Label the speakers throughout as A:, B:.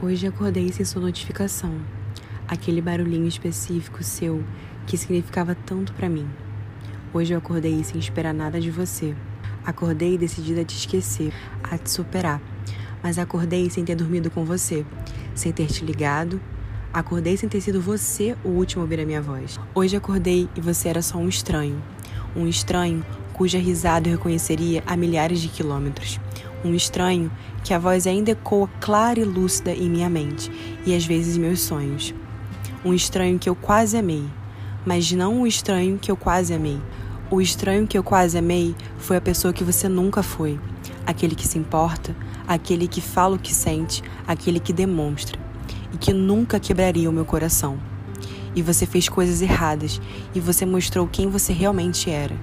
A: Hoje acordei sem sua notificação. Aquele barulhinho específico seu que significava tanto para mim. Hoje eu acordei sem esperar nada de você. Acordei decidida a te esquecer, a te superar. Mas acordei sem ter dormido com você, sem ter te ligado. Acordei sem ter sido você o último a ouvir a minha voz. Hoje acordei e você era só um estranho. Um estranho cuja risada eu reconheceria a milhares de quilômetros um estranho que a voz ainda ecoa clara e lúcida em minha mente e às vezes em meus sonhos. Um estranho que eu quase amei, mas não o estranho que eu quase amei. O estranho que eu quase amei foi a pessoa que você nunca foi, aquele que se importa, aquele que fala o que sente, aquele que demonstra e que nunca quebraria o meu coração. E você fez coisas erradas e você mostrou quem você realmente era.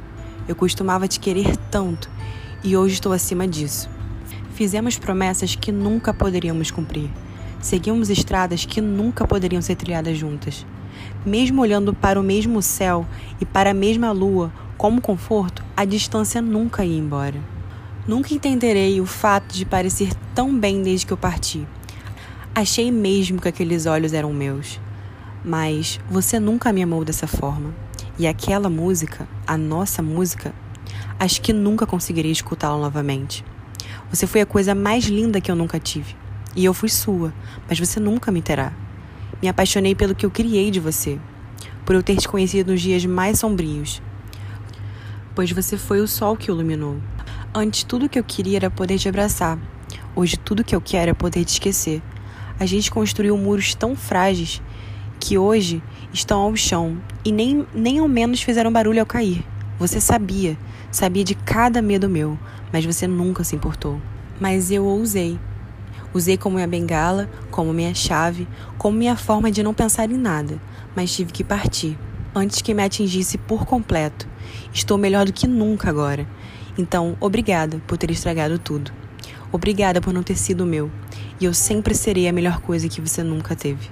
A: Eu costumava te querer tanto e hoje estou acima disso. Fizemos promessas que nunca poderíamos cumprir. Seguimos estradas que nunca poderiam ser trilhadas juntas. Mesmo olhando para o mesmo céu e para a mesma lua como conforto, a distância nunca ia embora. Nunca entenderei o fato de parecer tão bem desde que eu parti. Achei mesmo que aqueles olhos eram meus. Mas você nunca me amou dessa forma. E aquela música, a nossa música, acho que nunca conseguiria escutá-la novamente. Você foi a coisa mais linda que eu nunca tive. E eu fui sua, mas você nunca me terá. Me apaixonei pelo que eu criei de você, por eu ter te conhecido nos dias mais sombrios. Pois você foi o sol que iluminou. Antes, tudo que eu queria era poder te abraçar. Hoje, tudo que eu quero é poder te esquecer. A gente construiu muros tão frágeis que hoje estão ao chão e nem, nem ao menos fizeram barulho ao cair. Você sabia, sabia de cada medo meu, mas você nunca se importou. Mas eu ousei. Usei como minha bengala, como minha chave, como minha forma de não pensar em nada, mas tive que partir antes que me atingisse por completo. Estou melhor do que nunca agora. Então, obrigada por ter estragado tudo. Obrigada por não ter sido meu. E eu sempre serei a melhor coisa que você nunca teve.